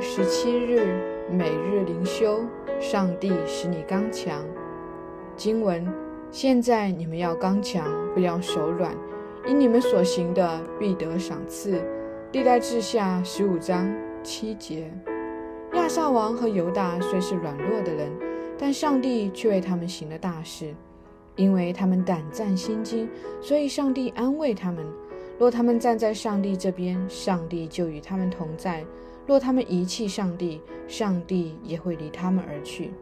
十七日，每日灵修，上帝使你刚强。经文：现在你们要刚强，不要手软，因你们所行的必得赏赐。历代志下十五章七节。亚萨王和犹大虽是软弱的人，但上帝却为他们行了大事，因为他们胆战心惊，所以上帝安慰他们。若他们站在上帝这边，上帝就与他们同在；若他们遗弃上帝，上帝也会离他们而去。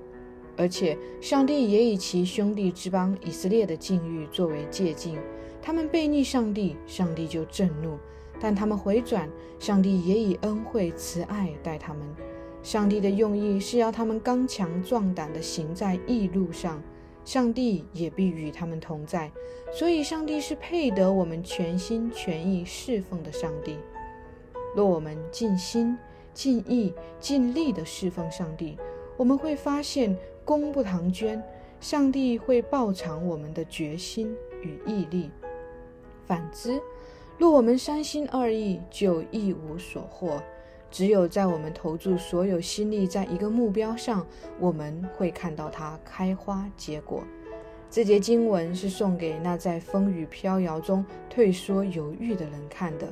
而且，上帝也以其兄弟之邦以色列的境遇作为借鉴。他们背逆上帝，上帝就震怒；但他们回转，上帝也以恩惠慈爱待他们。上帝的用意是要他们刚强壮胆地行在义路上。上帝也必与他们同在，所以上帝是配得我们全心全意侍奉的上帝。若我们尽心、尽意、尽力地侍奉上帝，我们会发现功不唐捐，上帝会报偿我们的决心与毅力。反之，若我们三心二意，就一无所获。只有在我们投注所有心力在一个目标上，我们会看到它开花结果。这节经文是送给那在风雨飘摇中退缩犹豫的人看的，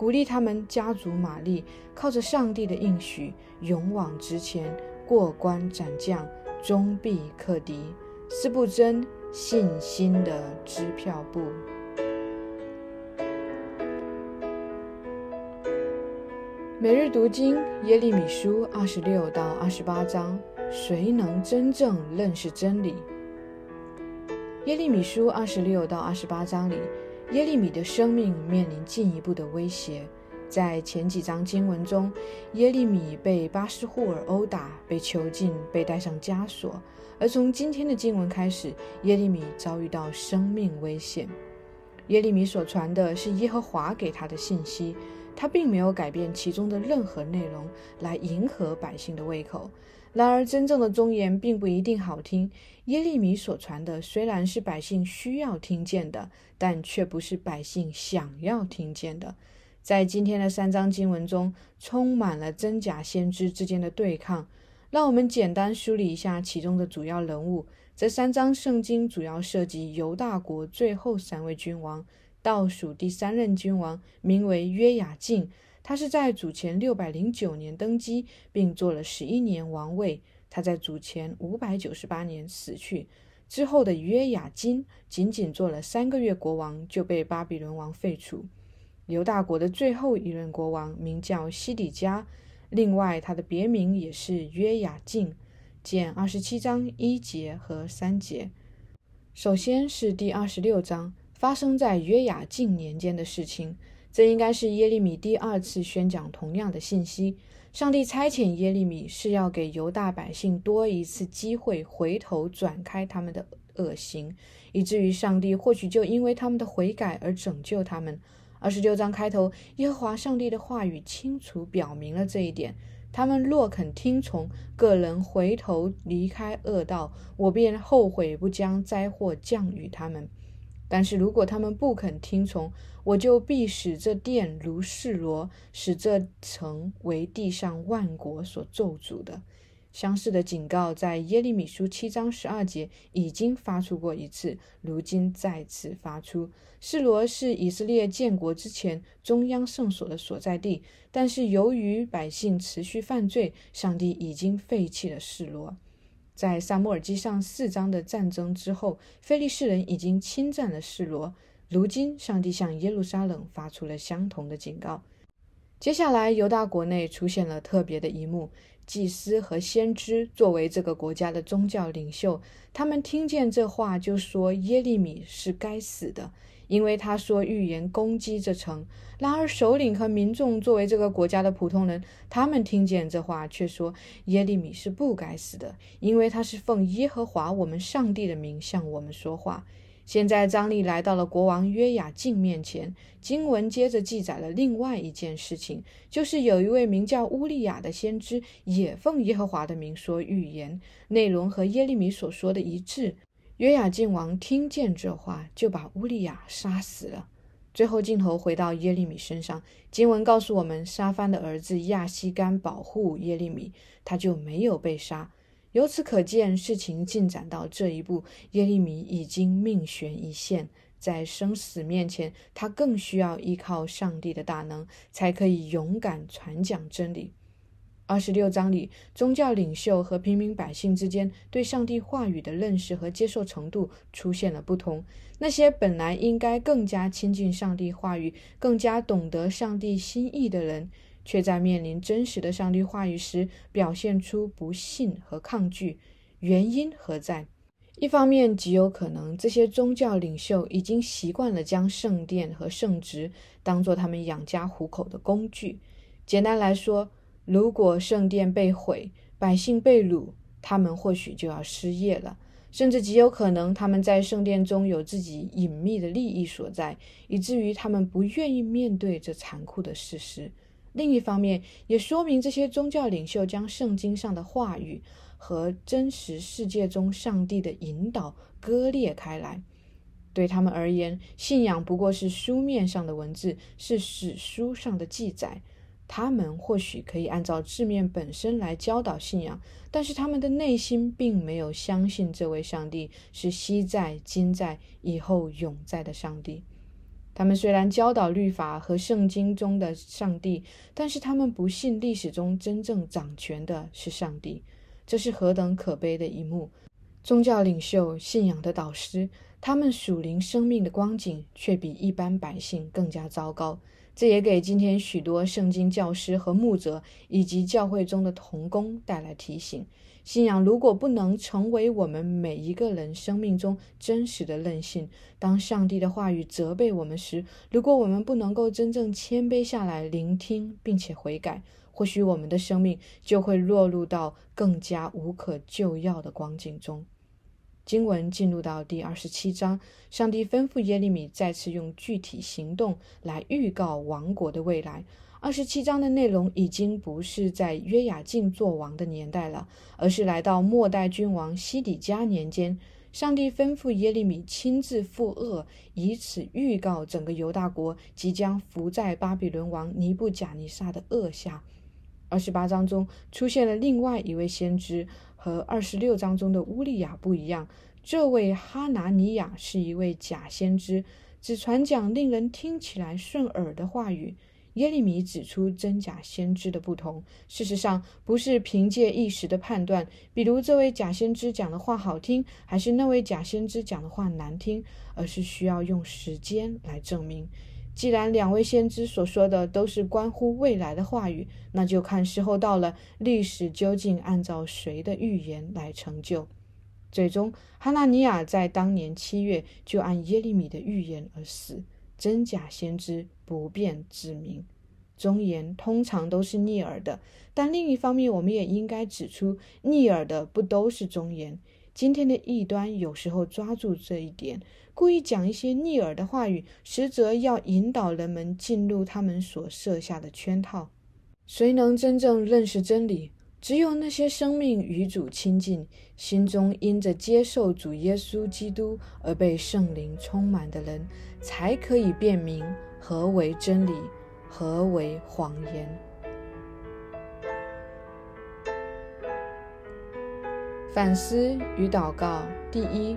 鼓励他们加足马力，靠着上帝的应许，勇往直前，过关斩将，终必克敌。斯布真信心的支票簿。每日读经耶利米书二十六到二十八章，谁能真正认识真理？耶利米书二十六到二十八章里，耶利米的生命面临进一步的威胁。在前几章经文中，耶利米被巴斯户尔殴打，被囚禁，被戴上枷锁；而从今天的经文开始，耶利米遭遇到生命危险。耶利米所传的是耶和华给他的信息。他并没有改变其中的任何内容来迎合百姓的胃口。然而，真正的忠言并不一定好听。耶利米所传的虽然是百姓需要听见的，但却不是百姓想要听见的。在今天的三章经文中，充满了真假先知之间的对抗。让我们简单梳理一下其中的主要人物。这三章圣经主要涉及犹大国最后三位君王。倒数第三任君王名为约雅敬，他是在主前六百零九年登基，并做了十一年王位。他在主前五百九十八年死去。之后的约雅金仅仅做了三个月国王，就被巴比伦王废除。犹大国的最后一任国王名叫西底家，另外他的别名也是约雅敬。见二十七章一节和三节。首先是第二十六章。发生在约雅敬年间的事情，这应该是耶利米第二次宣讲同样的信息。上帝差遣耶利米是要给犹大百姓多一次机会，回头转开他们的恶行，以至于上帝或许就因为他们的悔改而拯救他们。二十六章开头，耶和华上帝的话语清楚表明了这一点：他们若肯听从，个人回头离开恶道，我便后悔不将灾祸降与他们。但是如果他们不肯听从，我就必使这殿如示罗，使这城为地上万国所咒诅的。相似的警告在耶利米书七章十二节已经发出过一次，如今再次发出。示罗是以色列建国之前中央圣所的所在地，但是由于百姓持续犯罪，上帝已经废弃了示罗。在萨摩尔记上四章的战争之后，非利士人已经侵占了示罗。如今，上帝向耶路撒冷发出了相同的警告。接下来，犹大国内出现了特别的一幕：祭司和先知作为这个国家的宗教领袖，他们听见这话，就说耶利米是该死的。因为他说预言攻击这城，然而首领和民众作为这个国家的普通人，他们听见这话却说耶利米是不该死的，因为他是奉耶和华我们上帝的名向我们说话。现在张力来到了国王约雅敬面前，经文接着记载了另外一件事情，就是有一位名叫乌利亚的先知也奉耶和华的名说预言，内容和耶利米所说的一致。约雅敬王听见这话，就把乌利亚杀死了。最后镜头回到耶利米身上，经文告诉我们，沙番的儿子亚西干保护耶利米，他就没有被杀。由此可见，事情进展到这一步，耶利米已经命悬一线，在生死面前，他更需要依靠上帝的大能，才可以勇敢传讲真理。二十六章里，宗教领袖和平民百姓之间对上帝话语的认识和接受程度出现了不同。那些本来应该更加亲近上帝话语、更加懂得上帝心意的人，却在面临真实的上帝话语时表现出不信和抗拒。原因何在？一方面，极有可能这些宗教领袖已经习惯了将圣殿和圣职当作他们养家糊口的工具。简单来说，如果圣殿被毁，百姓被掳，他们或许就要失业了，甚至极有可能他们在圣殿中有自己隐秘的利益所在，以至于他们不愿意面对这残酷的事实。另一方面，也说明这些宗教领袖将圣经上的话语和真实世界中上帝的引导割裂开来。对他们而言，信仰不过是书面上的文字，是史书上的记载。他们或许可以按照字面本身来教导信仰，但是他们的内心并没有相信这位上帝是昔在、今在、以后永在的上帝。他们虽然教导律法和圣经中的上帝，但是他们不信历史中真正掌权的是上帝。这是何等可悲的一幕！宗教领袖、信仰的导师，他们属灵生命的光景却比一般百姓更加糟糕。这也给今天许多圣经教师和牧者以及教会中的童工带来提醒：信仰如果不能成为我们每一个人生命中真实的韧性，当上帝的话语责备我们时，如果我们不能够真正谦卑下来聆听并且悔改，或许我们的生命就会落入到更加无可救药的光景中。经文进入到第二十七章，上帝吩咐耶利米再次用具体行动来预告王国的未来。二十七章的内容已经不是在约雅敬做王的年代了，而是来到末代君王西底家年间。上帝吩咐耶利米亲自赴恶，以此预告整个犹大国即将伏在巴比伦王尼布贾尼撒的恶下。二十八章中出现了另外一位先知。和二十六章中的乌利亚不一样，这位哈拿尼亚是一位假先知，只传讲令人听起来顺耳的话语。耶利米指出真假先知的不同，事实上不是凭借一时的判断，比如这位假先知讲的话好听，还是那位假先知讲的话难听，而是需要用时间来证明。既然两位先知所说的都是关乎未来的话语，那就看时候到了，历史究竟按照谁的预言来成就。最终，哈纳尼亚在当年七月就按耶利米的预言而死。真假先知不便指明，忠言通常都是逆耳的。但另一方面，我们也应该指出，逆耳的不都是忠言。今天的异端有时候抓住这一点。故意讲一些逆耳的话语，实则要引导人们进入他们所设下的圈套。谁能真正认识真理？只有那些生命与主亲近、心中因着接受主耶稣基督而被圣灵充满的人，才可以辨明何为真理，何为谎言。反思与祷告：第一。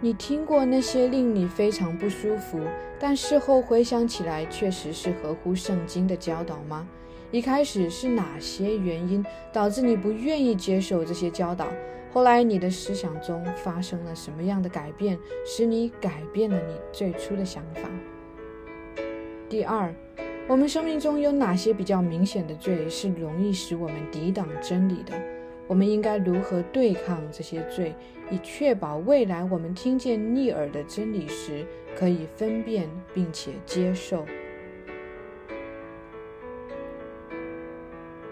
你听过那些令你非常不舒服，但事后回想起来确实是合乎圣经的教导吗？一开始是哪些原因导致你不愿意接受这些教导？后来你的思想中发生了什么样的改变，使你改变了你最初的想法？第二，我们生命中有哪些比较明显的罪是容易使我们抵挡真理的？我们应该如何对抗这些罪，以确保未来我们听见逆耳的真理时，可以分辨并且接受？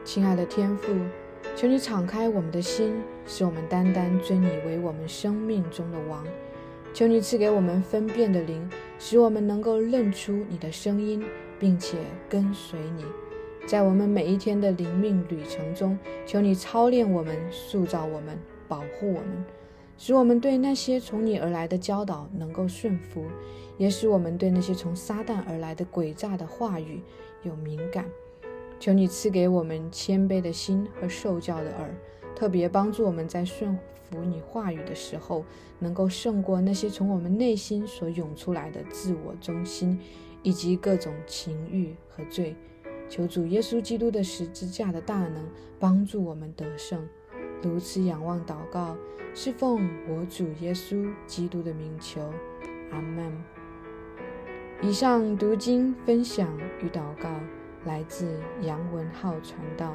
亲爱的天父，求你敞开我们的心，使我们单单尊你为我们生命中的王。求你赐给我们分辨的灵，使我们能够认出你的声音，并且跟随你。在我们每一天的灵命旅程中，求你操练我们、塑造我们、保护我们，使我们对那些从你而来的教导能够顺服，也使我们对那些从撒旦而来的诡诈的话语有敏感。求你赐给我们谦卑的心和受教的耳，特别帮助我们在顺服你话语的时候，能够胜过那些从我们内心所涌出来的自我中心以及各种情欲和罪。求主耶稣基督的十字架的大能帮助我们得胜。如此仰望祷告，是奉我主耶稣基督的名求，阿门。以上读经分享与祷告来自杨文浩传道。